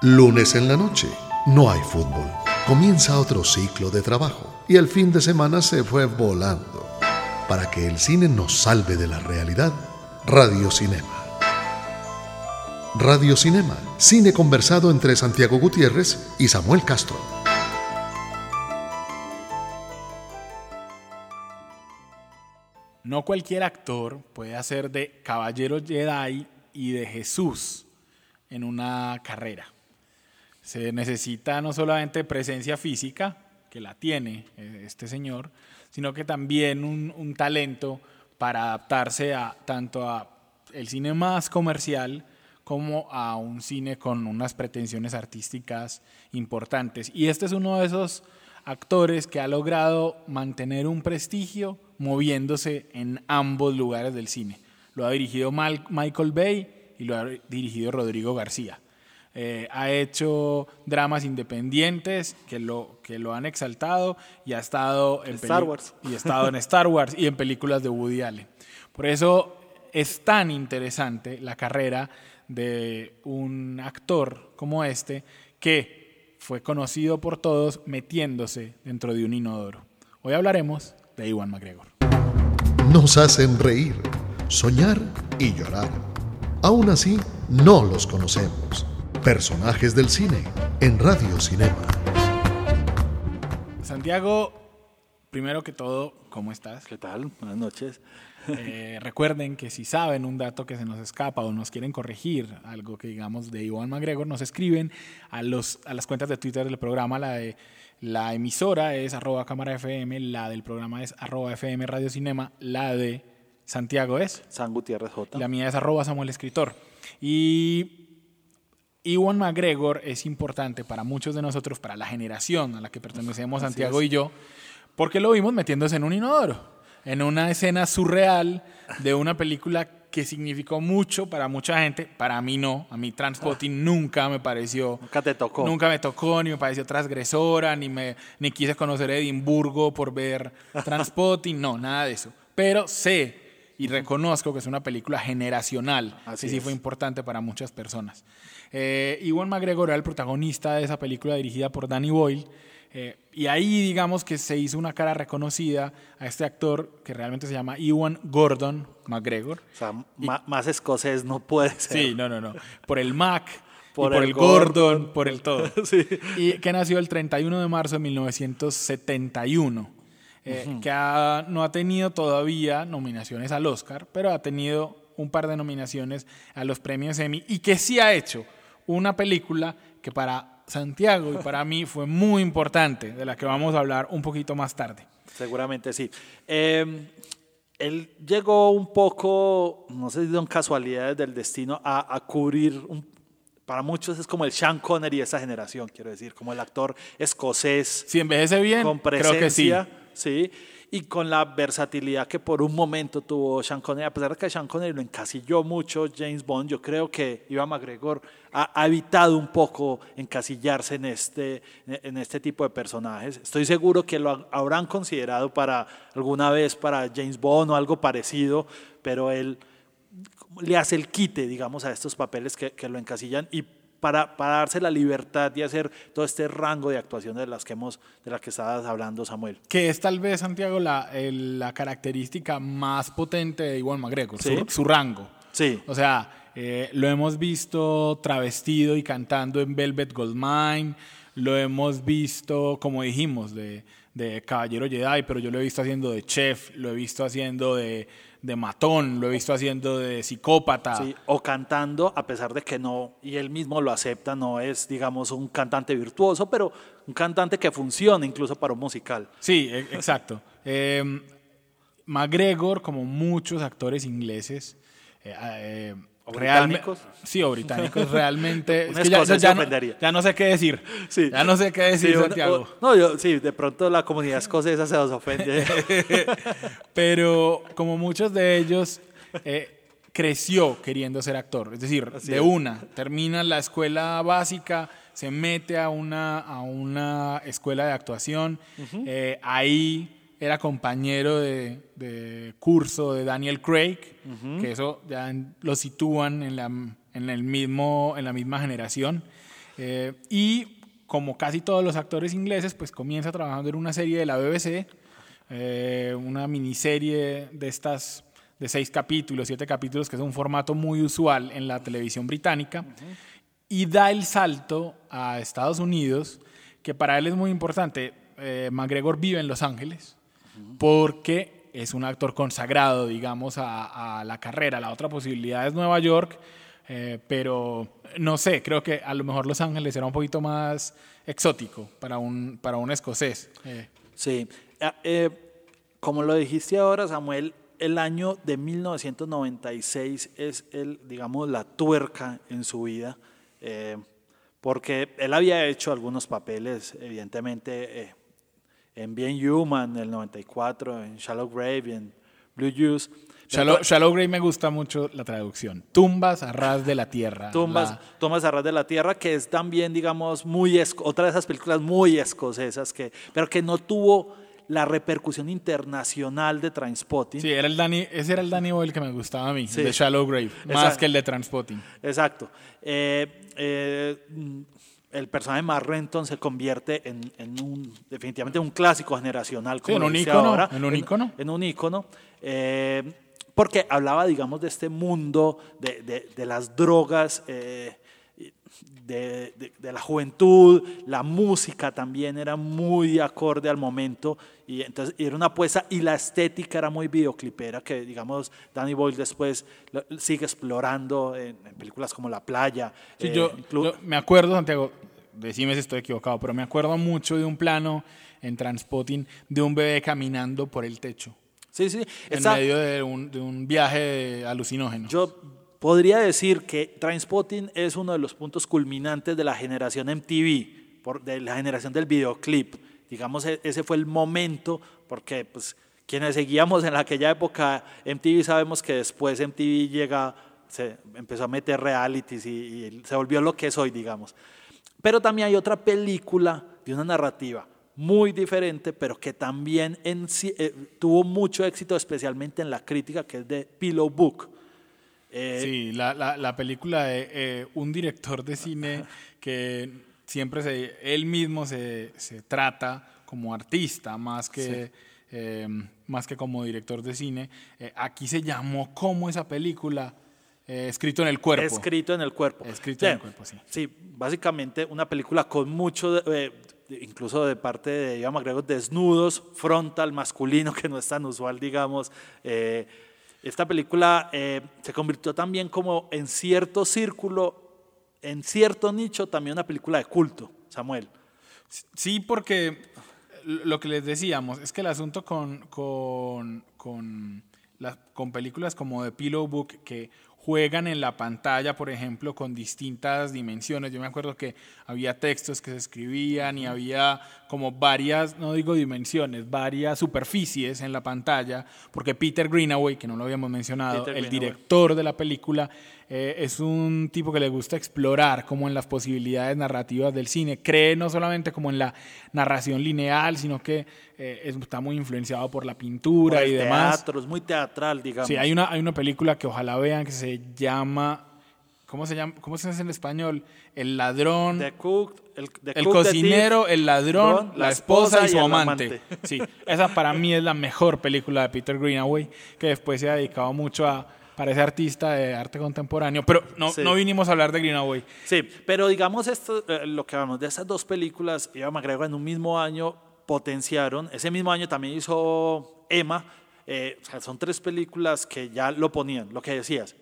Lunes en la noche, no hay fútbol. Comienza otro ciclo de trabajo y el fin de semana se fue volando. Para que el cine nos salve de la realidad, Radio Cinema. Radio Cinema, cine conversado entre Santiago Gutiérrez y Samuel Castro. No cualquier actor puede hacer de caballero Jedi y de Jesús en una carrera. Se necesita no solamente presencia física, que la tiene eh, este señor, sino que también un, talento para adaptarse a tanto a el cine más comercial como a un cine con unas pretensiones artísticas importantes. Y este es uno de esos actores que ha logrado mantener un prestigio moviéndose en ambos lugares del cine. Lo ha dirigido Michael Bay y lo ha dirigido Rodrigo García. Eh, ha hecho dramas independientes que lo, que lo han exaltado y ha estado en Star Wars. y ha estado en Star Wars y en películas de Woody Allen. Por eso es tan interesante la carrera de un actor como este que fue conocido por todos metiéndose dentro de un inodoro. Hoy hablaremos de Iwan McGregor. Nos hacen reír, soñar y llorar. Aún así, no los conocemos. Personajes del cine en Radio Cinema. Santiago, primero que todo, ¿cómo estás? ¿Qué tal? Buenas noches. Eh, recuerden que si saben un dato que se nos escapa o nos quieren corregir algo que digamos de Iwan McGregor, nos escriben a, los, a las cuentas de Twitter del programa. La de la emisora es arroba cámara FM, la del programa es arroba FM Radio Cinema, la de Santiago es San Gutiérrez J. la mía es arroba Samuel Escritor. Y Iwan McGregor es importante para muchos de nosotros, para la generación a la que pertenecemos Así Santiago es. y yo, porque lo vimos metiéndose en un inodoro, en una escena surreal de una película que significó mucho para mucha gente, para mí no, a mí Transpotting nunca me pareció, Nunca te tocó. nunca me tocó, ni me pareció transgresora, ni, me, ni quise conocer Edimburgo por ver Transpotting, no, nada de eso. Pero sé y reconozco que es una película generacional, Así que sí es. fue importante para muchas personas. Eh, Iwan McGregor era el protagonista de esa película dirigida por Danny Boyle. eh, y ahí digamos que se hizo una cara reconocida a este actor que realmente se llama Iwan Gordon McGregor. O sea, ma- más escocés no puede ser. Sí, no, no, no. Por el Mac, Por y por el el Gordon, Gordon. por el todo. Sí. Y que nació el 31 de marzo de 1971. Eh, Que ha- no ha tenido todavía nominaciones al Oscar, pero ha tenido un par de nominaciones a los premios Emmy y que sí ha hecho una película que para Santiago y para mí fue muy importante, de la que vamos a hablar un poquito más tarde. Seguramente sí. Eh, él llegó un poco, no sé si son casualidades del destino, a, a cubrir, un- para muchos es como el Sean Connery de esa generación, quiero decir, como el actor escocés Si envejece bien, con creo que sí. Sí, y con la versatilidad que por un momento tuvo Sean Connery, a pesar de que Sean Connery lo encasilló mucho James Bond, yo creo que Ivan McGregor ha, evitado un poco encasillarse en este, en este tipo de personajes. Estoy seguro que lo ha- habrán considerado para alguna vez para James Bond o algo parecido, pero él le hace el quite, digamos, a estos papeles que, que lo encasillan y para, para darse la libertad de hacer todo este rango de actuación de las que hemos, de las que estabas hablando, Samuel. Que es tal vez, Santiago, la, el- la característica más potente de Iwan McGregor, Sí. su, su rango. Sí, O sea, eh, lo hemos visto travestido y cantando en Velvet Goldmine, lo hemos visto, como dijimos, de, de Caballero Jedi, pero yo lo he visto haciendo de chef, lo he visto haciendo de, de matón, lo he visto haciendo de psicópata. sí, o cantando, a pesar de que no, y él mismo lo acepta, no es, digamos, un cantante virtuoso, pero un cantante que funciona incluso para un musical. Sí, e- exacto. Eh, McGregor, como muchos actores ingleses, eh, eh, O británicos. Sí, o británicos, realmente. Es que ya, ya no, ofendería. ya no sé qué decir. Sí. Ya no sé qué decir, Sí, Santiago. o- no, yo, sí, de pronto la comunidad escocesa se nos ofende. Pero como muchos de ellos, eh, creció queriendo ser actor. Es decir, Así de es. una, termina la escuela básica, se mete a una, a una escuela de actuación. eh, ahí era compañero de, de curso de Daniel Craig, que eso ya lo sitúan en la, en el mismo, en la misma generación. Eh, y como casi todos los actores ingleses, pues comienza trabajando en una serie de la BBC, eh, una miniserie de estas de seis capítulos, siete capítulos, que es un formato muy usual en la televisión británica, y da el salto a Estados Unidos, que para él es muy importante. Eh, McGregor vive en Los Ángeles, porque es un actor consagrado, digamos, a, a, la carrera. La otra posibilidad es Nueva York, eh, pero no sé, creo que a lo mejor Los Ángeles era un poquito más exótico para un, para un escocés. Eh. Sí, eh, como lo dijiste ahora, Samuel, el año de 1996 es el, digamos, la tuerca en su vida, porque él había hecho algunos papeles, evidentemente, en Bien Human, en el 94, en Shallow Grave, en Blue Juice. Shallow, Shallow, Grave me gusta mucho la traducción. Tumbas a ras de la tierra. Tumbas, la... tumbas a ras de la tierra, que es también, digamos, muy otra de esas películas muy escocesas, que, pero que no tuvo la repercusión internacional de Transpotting. Sí, era el Danny, ese era el Danny Boyle que me gustaba a mí, sí. de Shallow Grave, más que el de Transpotting. Exacto. Eh, eh, el personaje de Renton se convierte en, en, un, definitivamente un clásico generacional, como sí, en, un ícono, ahora, en un ícono. En, en un ícono. Eh, porque hablaba, digamos, de este mundo de, de, de las drogas, eh, de, de, la juventud, la música también era muy acorde al momento, y entonces era una apuesta, y la estética era muy videoclipera, que digamos, Danny Boyle después sigue explorando en, en películas como La Playa. Sí, eh, yo, yo me acuerdo, Santiago, decime si estoy equivocado, pero me acuerdo mucho de un plano en Transpotting de un bebé caminando por el techo. Sí, sí. En Esa, medio de un, de un viaje alucinógeno. Yo podría decir que Trainspotting es uno de los puntos culminantes de la generación MTV, por, de la generación del videoclip. Digamos, ese fue el momento, porque pues, quienes seguíamos en aquella época MTV sabemos que después MTV llega, se empezó a meter realities y, y se volvió lo que es hoy, digamos. Pero también hay otra película de una narrativa muy diferente, pero que también en, eh, tuvo mucho éxito, especialmente en la crítica, que es de Pillow Book. Eh, sí, la, la, la, película de eh, un director de cine que siempre se, él mismo se, se trata como artista más que, sí. eh, más que como director de cine. aquí se llamó como esa película. escrito en el cuerpo. Escrito en el cuerpo. Escrito en el cuerpo, sí. Sí, básicamente una película con mucho, incluso de parte de Iván McGregor, desnudos, frontal, masculino, que no es tan usual, digamos. Eh, esta película eh, se convirtió también como en cierto círculo, en cierto nicho, también una película de culto, Samuel. Sí, porque lo que les decíamos es que el asunto con, con, con, con películas como The Pillow Book, que juegan en la pantalla, por ejemplo, con distintas dimensiones. Yo me acuerdo que había textos que se escribían y había como varias, no digo dimensiones, varias superficies en la pantalla, porque Peter Greenaway, que no lo habíamos mencionado, Peter el Greenaway. director de la película, eh, es un tipo que le gusta explorar como en las posibilidades narrativas del cine. Cree no solamente como en la narración lineal, sino que eh, está muy influenciado por la pintura por y demás. Teatro, es muy teatral, digamos. Sí, hay una, hay una película que ojalá vean que se llama ¿Cómo se llama? ¿Cómo se dice en español? El ladrón. The cook, el, the el cook, cocinero, the el ladrón, la, esposa, y su amante. amante. Sí, esa para mí es la mejor película de Peter Greenaway, que después se ha dedicado mucho a para ese artista de arte contemporáneo. Pero no, sí. no vinimos a hablar de Greenaway. Sí, pero digamos esto, eh, lo que hablamos de esas dos películas, Eva McGregor en un mismo año potenciaron. Ese mismo año también hizo Emma. Eh, o sea, son tres películas que ya lo ponían, lo que decías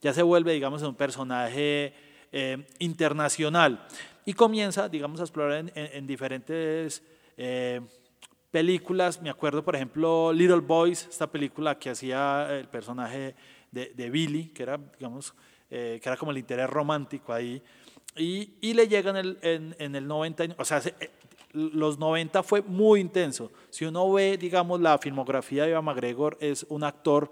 ya se vuelve, digamos, un personaje eh, internacional y comienza, digamos, a explorar en, en, en diferentes eh, películas. Me acuerdo, por ejemplo, Little Boys, esta película que hacía el personaje de, Billy, que era, digamos, eh, que era como el interés romántico ahí, y, le llega en el, en, el 90, o sea, se, los 90 fue muy intenso. Si uno ve, digamos, la filmografía de Iván McGregor, es un actor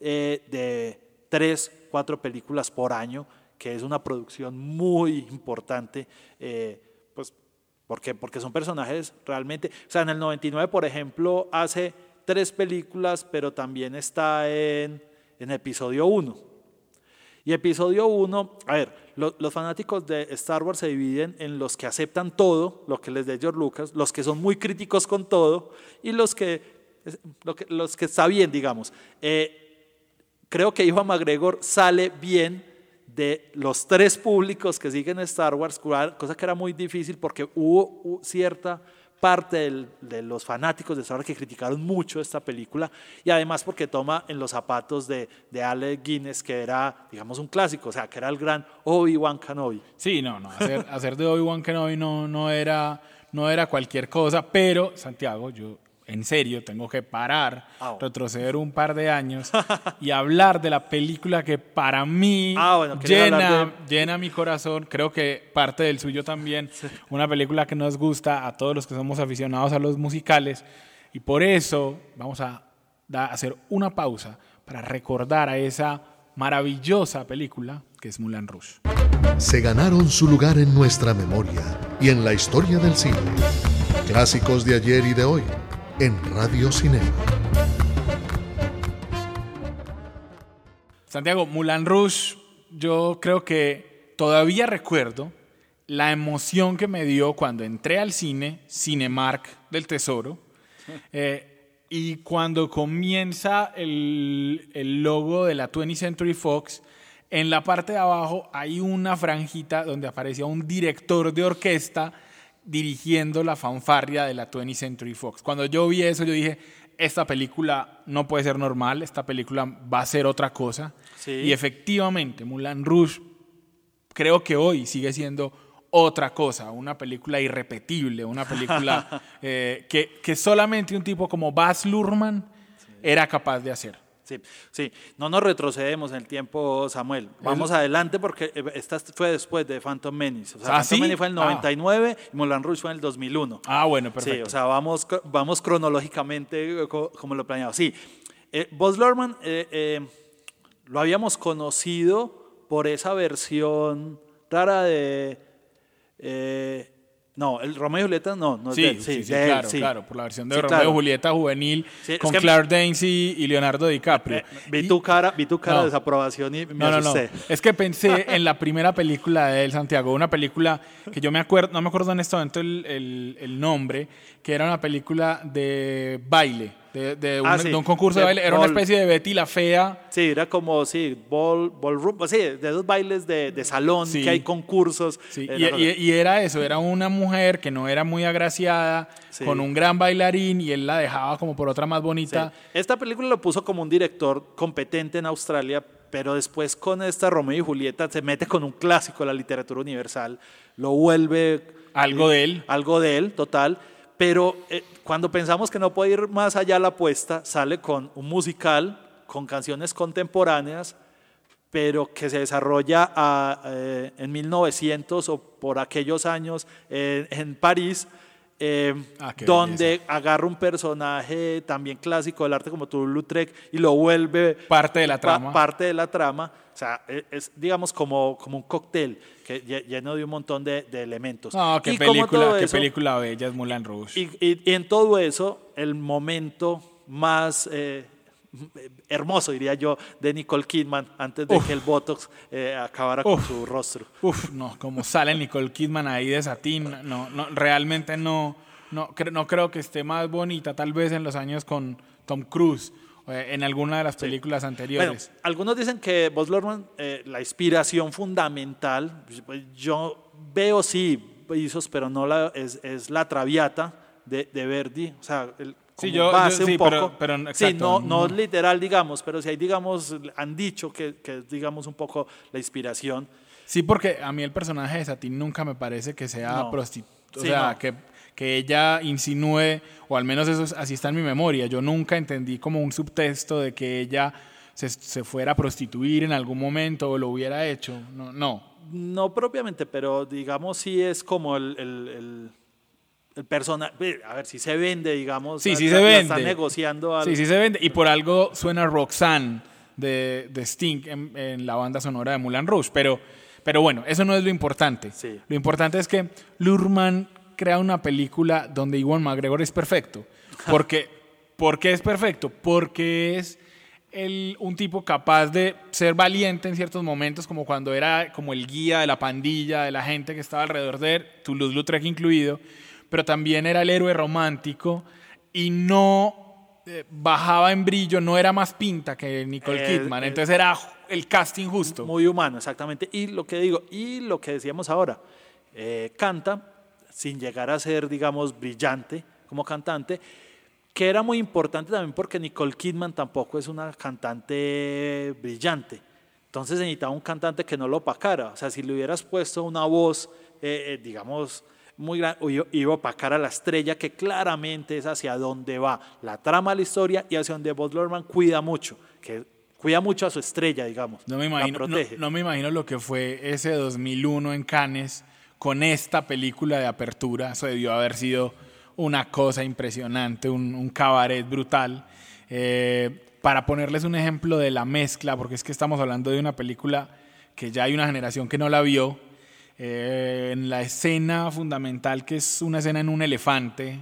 de tres, cuatro películas por año, que es una producción muy importante, eh, pues porque, porque son personajes realmente, o sea, en el 99, por ejemplo, hace tres películas, pero también está en, en episodio 1. Y episodio 1, a ver, lo- los fanáticos de Star Wars se dividen en los que aceptan todo, lo que les dé George Lucas, los que son muy críticos con todo y los que, lo los que está bien, digamos. Eh, creo que Ivan McGregor sale bien de los tres públicos que siguen Star Wars, cosa que era muy difícil porque hubo hu- cierta parte del- de los fanáticos de Wars que criticaron mucho esta película y además porque toma en los zapatos de, de Alec Guinness, que era, digamos, un clásico, o sea, que era el gran Obi-Wan Kenobi. Sí, no, no. Hacer, hacer de Obi-Wan Kenobi no, no, era, no era cualquier cosa, pero, Santiago, yo en serio tengo que parar, Ah, retroceder un par de años y hablar de la película que para mí Ah, bueno, llena, llena mi corazón, creo que parte del suyo también, una película que nos gusta a todos los que somos aficionados a los musicales. Y por eso vamos a da- hacer una pausa para recordar a esa maravillosa película que es Moulin Rouge. se ganaron su lugar en nuestra memoria y en la historia del cine. Clásicos de ayer y de hoy en Radio Cinema. Santiago, Moulin Rouge, yo creo que todavía recuerdo la emoción que me dio cuando entré al cine, Cinemark del Tesoro, eh, y cuando comienza el, el logo de la 20th Century Fox, en la parte de abajo hay una franjita donde aparecía un director de orquesta dirigiendo la fanfarria de la 20th Century Fox. Cuando yo vi eso, yo dije, esta película no puede ser normal, esta película va a ser otra cosa. Sí. Y efectivamente, Moulin Rouge creo que hoy sigue siendo otra cosa, una película irrepetible, una película eh, que, que solamente un tipo como Baz Luhrmann era capaz de hacer. Sí, sí, no nos retrocedemos en el tiempo, Samuel. Vamos adelante porque eh, esta fue después de Phantom Menace. O sea, ¿Ah, Phantom sí? Menace fue en el Ah. 99 y Moulin Rouge fue en el 2001. Ah, bueno, Sí, perfecto. o sea, vamos, vamos cronológicamente eh, co- como lo planeado. Sí, eh, Buzz Luhrmann eh, eh, lo habíamos conocido por esa versión rara de... no, el Romeo y Julieta no, no es Sí, de él, sí, sí, de él, claro, sí. claro, por la versión de Sí, Romeo y claro. Julieta juvenil Sí, es con que- Claire Danes y, y Leonardo DiCaprio. Eh, vi Y- tu cara, vi tu cara No. de desaprobación y me No, asusté. Es que pensé en la primera película de él, Santiago, una película que yo me acuerdo, no me acuerdo en este momento el, el- el nombre, que era una película de baile, de, de un, Ah, sí. de un concurso de, De baile. Era una ball. especie de Betty la Fea. Sí, era como, sí, ball, ballroom, sí, de esos bailes de, de salón, Sí. que hay concursos. Sí, eh, y, y- y era eso, era una mujer que no era muy agraciada, con un gran bailarín y él la dejaba como por otra más bonita. Esta película lo puso como un director competente en Australia, pero después con esta Romeo y Julieta se mete con un clásico de la literatura universal, lo vuelve Algo de él. algo de él, total. Pero eh, cuando pensamos que no puede ir más allá la apuesta, sale con un musical, con canciones contemporáneas, pero que se desarrolla a, eh, en 1900 o por aquellos años eh, en París, eh, Ah, donde agarra un personaje también clásico del arte como Toulouse-Lautrec y lo vuelve Parte de la trama. parte de la trama. O sea, e- es, digamos como, como un cóctel que lle- lleno de un montón de, de elementos. No, qué Y película, qué eso- película bella es Moulin Rouge. y, y- y en todo eso, el momento más eh, hermoso, diría yo, de Nicole Kidman antes de Uf. que el Botox eh, acabara con su rostro. Uf, no, como sale Nicole Kidman ahí de satín, no, no, realmente no, no, cre- no creo que esté más bonita, tal vez en los años con Tom Cruise, eh, en alguna de las películas anteriores. algunos dicen que Buzz Luhrmann, eh, la inspiración fundamental, yo veo sí pero no la, es, es la Traviata de, de Verdi, o sea, el, como yo- yo- base sí, un poco. pero- pero sí, exacto, no, no no. literal, digamos, pero si hay, digamos, han dicho que, que es, digamos, un poco la inspiración. Sí, porque a mí el personaje de Satín nunca me parece que sea No. prostituta. O Sí, sea, no. que, que ella insinúe, o al menos eso es- así está en mi memoria. Yo nunca entendí como un subtexto de que ella se, se fuera a prostituir en algún momento o lo hubiera hecho. No, no. No propiamente, pero digamos sí es como el, el, el, el personaje, a ver si se vende, digamos. Sí, sí se vende. Está negociando algo. Sí, sí se vende. Y por algo suena Roxanne de, de Sting en, en la banda sonora de Moulin Rouge. Pero, pero bueno, eso no es lo importante. Sí. Lo importante es que Lurman crea una película donde Iwan McGregor es perfecto. Porque, ¿Por qué es perfecto? Porque es el- un tipo capaz de ser valiente en ciertos momentos, como cuando era como el guía de la pandilla, de la gente que estaba alrededor de él, Toulouse-Lautrec incluido, pero también era el héroe romántico y no eh, bajaba en brillo, no era más pinta que Nicole Kidman, entonces era el casting justo. Muy humano, exactamente. Y lo que digo, y lo que decíamos ahora, eh, canta sin llegar a ser, digamos, brillante como cantante, que era muy importante también porque Nicole Kidman tampoco es una cantante brillante. Entonces necesitaba un cantante que no lo opacara. O sea, si le hubieras puesto una voz, eh, digamos, muy grande, iba a opacar a la estrella que claramente es hacia donde va la trama de la historia y hacia donde Bob Lorman cuida mucho, que cuida mucho a su estrella, digamos. No me la imagino, no, protege. no me imagino lo que fue ese 2001 en Cannes con esta película de apertura. Eso debió haber sido una cosa impresionante, un, un cabaret brutal. Eh, para ponerles un ejemplo de la mezcla, porque es que estamos hablando de una película que ya hay una generación que no la vio, eh, en la escena fundamental, que es una escena en un elefante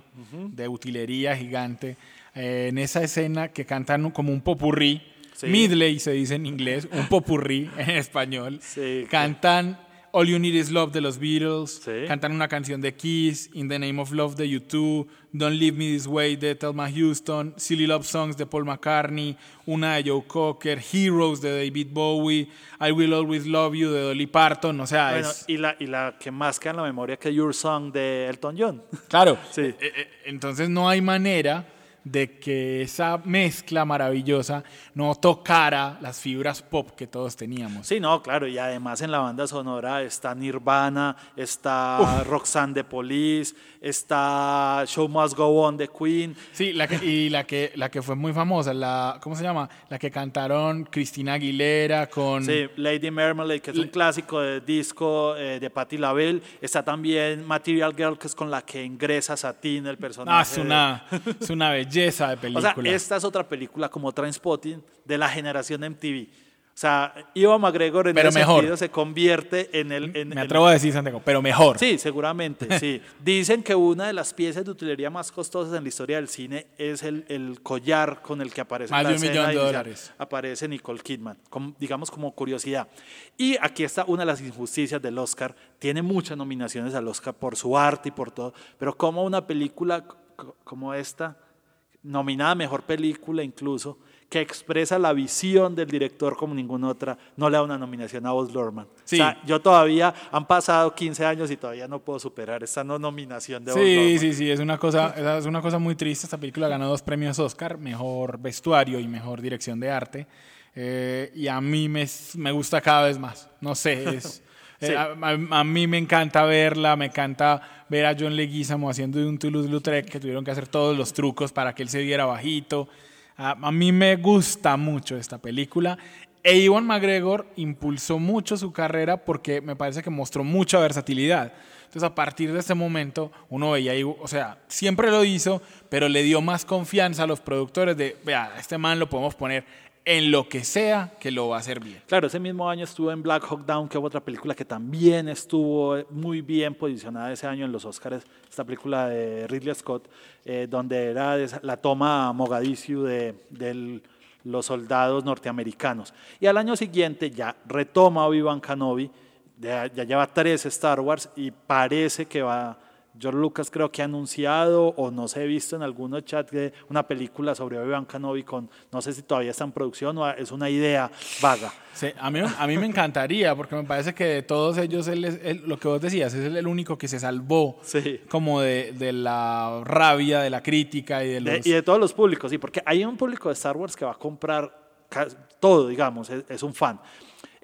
de utilería gigante, eh, en esa escena que cantan como un popurrí, Sí. Midley se dice en inglés, un popurrí en español, Sí, cantan All You Need Is Love de los Beatles, Sí. cantan una canción de Kiss, In the Name of Love de U2, Don't Leave Me This Way de Thelma Houston, Silly Love Songs de Paul McCartney, una de Joe Cocker, Heroes de David Bowie, I Will Always Love You de Dolly Parton, o sea, Bueno, es... y, la, y la que más queda en la memoria que Your Song de Elton John. Claro, Sí. eh, eh, entonces no hay manera de que esa mezcla maravillosa no tocara las fibras pop que todos teníamos. Sí, no, claro, y además en la banda sonora está Nirvana, está Roxanne de Police, está Show Must Go On de Queen. Sí, la que, y la que, la que fue muy famosa, la, ¿cómo se llama? La que cantaron Cristina Aguilera con... Sí, Lady Marmalade, que es un clásico de disco eh, de Patti LaBelle. Está también Material Girl, que es con la que ingresa Satin, el personaje. Ah, es de- una, es una belleza de O película. sea, esta es otra película como Trainspotting de la generación MTV. O sea, Ivo McGregor en Pero ese mejor. sentido se convierte en el... en- Me en- atrevo a decir, Santiago, pero mejor. Sí, seguramente, sí. Dicen que una de las piezas de utilería más costosas en la historia del cine es el, el collar con el que aparece Más en la de un millón de dólares. Aparece Nicole Kidman, digamos como curiosidad. Y aquí está una de las injusticias del Oscar. Tiene muchas nominaciones al Oscar por su arte y por todo, pero como una película como esta, nominada a Mejor Película incluso, que expresa la visión del director como ninguna otra, no le da una nominación a Buzz Lorman. Sí. O sea, yo todavía, han pasado 15 años y todavía no puedo superar esta no nominación de Buzz Sí, Lorman. sí, sí, es una cosa, es una cosa muy triste. Esta película ganó dos premios Oscar, mejor vestuario y mejor dirección de arte. Eh, y a mí me, me gusta cada vez más. No sé, es, Eh, a, mí me encanta verla, me encanta ver a John Leguizamo haciendo un Toulouse-Lautrec que tuvieron que hacer todos los trucos para que él se viera bajito. A, mí me gusta mucho esta película. E Iwan McGregor impulsó mucho su carrera porque me parece que mostró mucha versatilidad. Entonces, a partir de este momento, uno veía, o sea, siempre lo hizo, pero le dio más confianza a los productores de, vea, este man lo podemos poner en lo que sea que lo va a hacer bien. Claro, ese mismo año estuvo en Black Hawk Down, que es otra película que también estuvo muy bien posicionada ese año en los Oscars, esta película de Ridley Scott, eh, donde era la toma a Mogadishu de, los soldados norteamericanos. Y al año siguiente ya retoma Obi-Wan Kenobi, ya lleva tres Star Wars y parece que va... George Lucas creo que ha anunciado o no sé, he visto en algunos chats de una película sobre Obi-Wan Kenobi con, no sé si todavía está en producción o es una idea vaga. Sí, a, mí, a mí me encantaría, porque me parece que de todos ellos, él es- él- lo que vos decías, es el, único que se salvó Sí. como de, de la rabia, de la crítica y de De- los... y de todos los públicos, sí, porque hay un público de Star Wars que va a comprar todo, digamos, es, es un fan.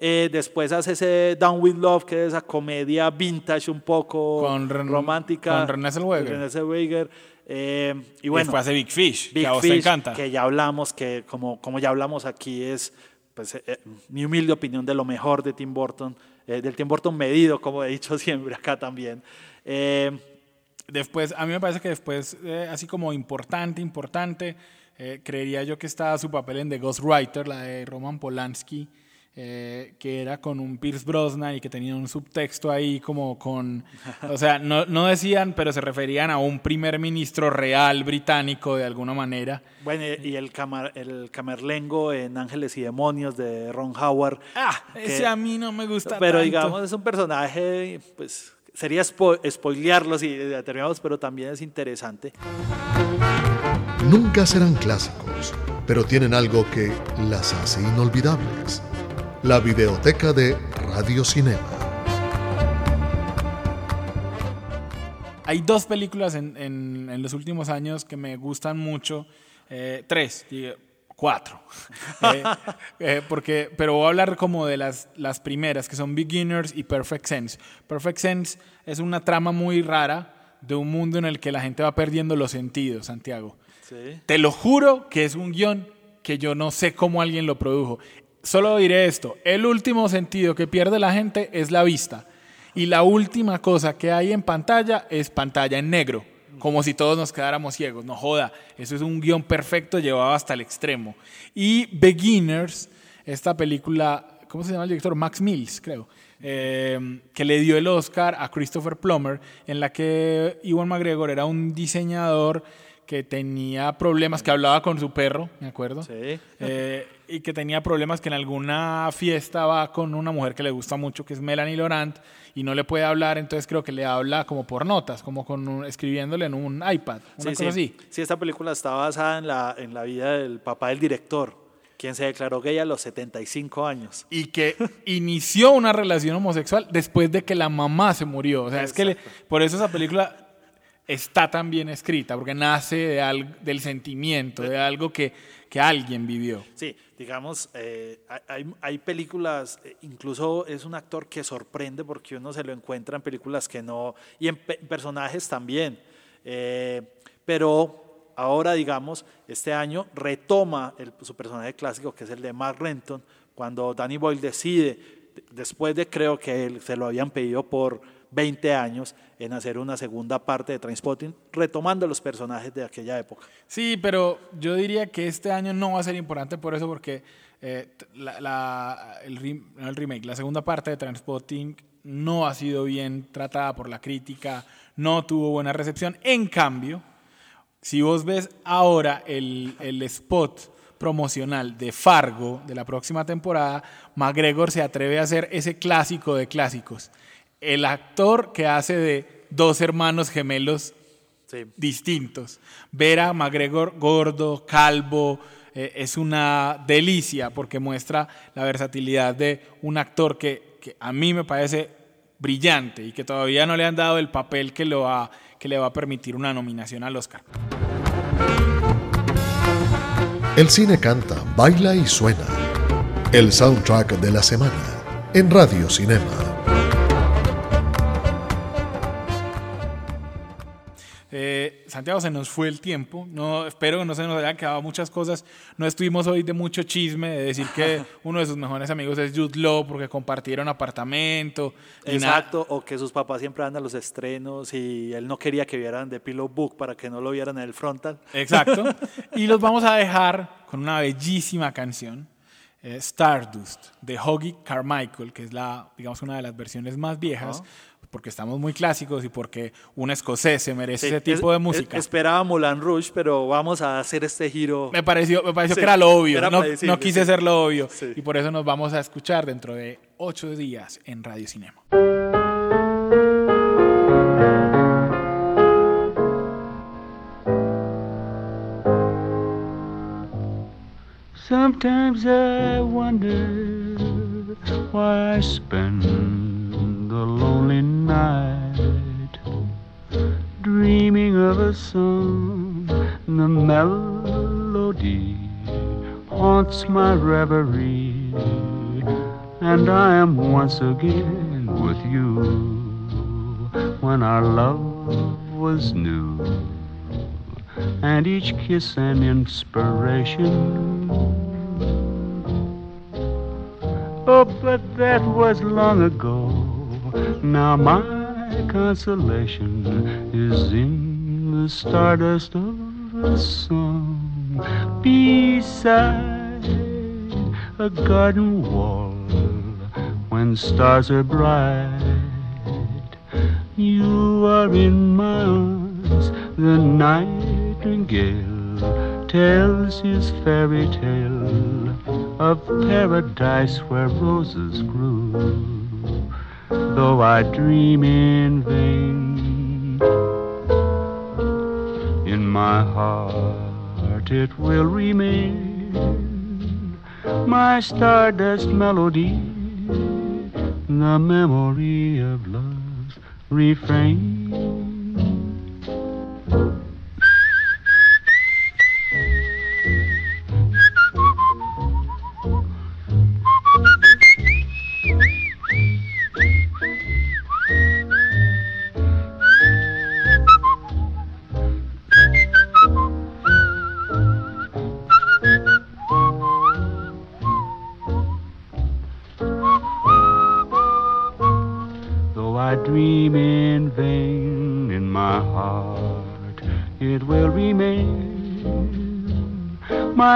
Eh, después hace ese Down with Love, que es esa comedia vintage un poco Con Ren- romántica. con Renée Zellweger. Renée Zellweger. Eh, y y bueno, después hace Big Fish, Big que a vos Fish, te encanta. que ya hablamos, que como, como ya hablamos aquí es pues, eh, eh, mi humilde opinión de lo mejor de Tim Burton, eh, del Tim Burton medido, como he dicho siempre acá también. Eh, Después, a mí me parece que después, así como importante, importante, creería yo que está su papel en The Ghostwriter, la de Roman Polanski, eh, que era con un Pierce Brosnan y que tenía un subtexto ahí como con, o sea, no, no decían, pero se referían a un primer ministro real británico de alguna manera. Bueno, y el, camar, el camerlengo en Ángeles y Demonios de Ron Howard. Ah, ese a mí no me gusta Pero tanto. digamos, es un personaje, pues sería spo spoilearlo si determinamos, pero también es interesante. Nunca serán clásicos, pero tienen algo que las hace inolvidables. La videoteca de Radio Cinema. Hay dos películas en, en, en los últimos años que me gustan mucho. Eh, tres, digo, cuatro. eh, eh, porque, pero voy a hablar como de las, las primeras, que son Beginners y Perfect Sense. Perfect Sense es una trama muy rara de un mundo en el que la gente va perdiendo los sentidos, Santiago. Sí. Te lo juro que es un guion que yo no sé cómo alguien lo produjo. Solo diré esto, el último sentido que pierde la gente es la vista. Y la última cosa que hay en pantalla es pantalla en negro, como si todos nos quedáramos ciegos. No joda, eso es un guion perfecto llevado hasta el extremo. Y Beginners, esta película, ¿cómo se llama el director? Max Mills, creo. Eh, que le dio el Oscar a Christopher Plummer, en la que Iwan McGregor era un diseñador que tenía problemas, que hablaba con su perro, me acuerdo. Sí. Eh, y que tenía problemas que en alguna fiesta va con una mujer que le gusta mucho, que es Melanie Laurent, y no le puede hablar, entonces creo que le habla como por notas, como con un- escribiéndole en un iPad, una Sí, cosa sí. así. Sí, esta película está basada en la, en la vida del papá del director, quien se declaró gay a los 75 años. Y que inició una relación homosexual después de que la mamá se murió. O sea, es que le- por eso esa película está tan bien escrita, porque nace de al- del sentimiento, de algo que, que alguien vivió. Sí, digamos, eh, hay- hay, películas, eh, incluso es un actor que sorprende porque uno se lo encuentra en películas que no, y en pe- personajes también. Eh, pero ahora, digamos, este año retoma su personaje clásico, que es el de Mark Renton, cuando Danny Boyle decide, de- después de creo que se lo habían pedido por 20 años, en hacer una segunda parte de Trainspotting, retomando los personajes de aquella época. Sí, pero yo diría que este año no va a ser importante por eso, porque eh, la, la- el, remake, la segunda parte de Transpotting no ha sido bien tratada por la crítica, no tuvo buena recepción. En cambio, si vos ves ahora el, el spot promocional de Fargo de la próxima temporada, McGregor se atreve a hacer ese clásico de clásicos. El actor que hace de dos hermanos gemelos Sí. distintos. Ver a McGregor gordo, calvo, eh, es una delicia porque muestra la versatilidad de un actor que, que a mí me parece brillante y que todavía no le han dado el papel que, lo que le va a permitir una nominación al Oscar. El cine canta, baila y suena. El soundtrack de la semana en Radio Cinema. Santiago, se nos fue el tiempo. No, espero que no se nos hayan quedado muchas cosas. No estuvimos hoy de mucho chisme, de decir que uno de sus mejores amigos es Jude Law porque compartieron apartamento. Exacto, o que sus papás siempre van a los estrenos y él no quería que vieran The Pillow Book para que no lo vieran en el frontal. Exacto. Y los vamos a dejar con una bellísima canción, eh, Stardust, de Hoggy Carmichael, que es la, digamos, una de las versiones más viejas, porque estamos muy clásicos y porque un escocés se merece Sí, ese tipo es- de música. es- esperaba Moulin Rouge, pero vamos a hacer este giro. me pareció, me pareció Sí, que era lo obvio, era no, quise sí. ser lo obvio. Sí. Y por eso nos vamos a escuchar dentro de ocho días en Radio Cinema. Sometimes I wonder why I spend song. The melody haunts my reverie, and I am once again with you when our love was new and each kiss an inspiration. Oh, but that was long ago. Now my consolation is in stardust of a song beside a garden wall when stars are bright. You are in my arms, the nightingale tells his fairy tale of paradise where roses grew. Though I dream in vain, my heart it will remain my stardust melody, the memory of love's refrain.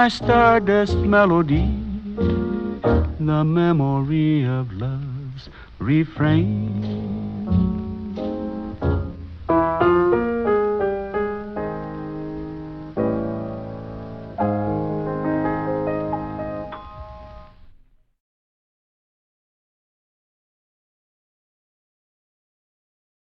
My stardust melody, the memory of love's refrain.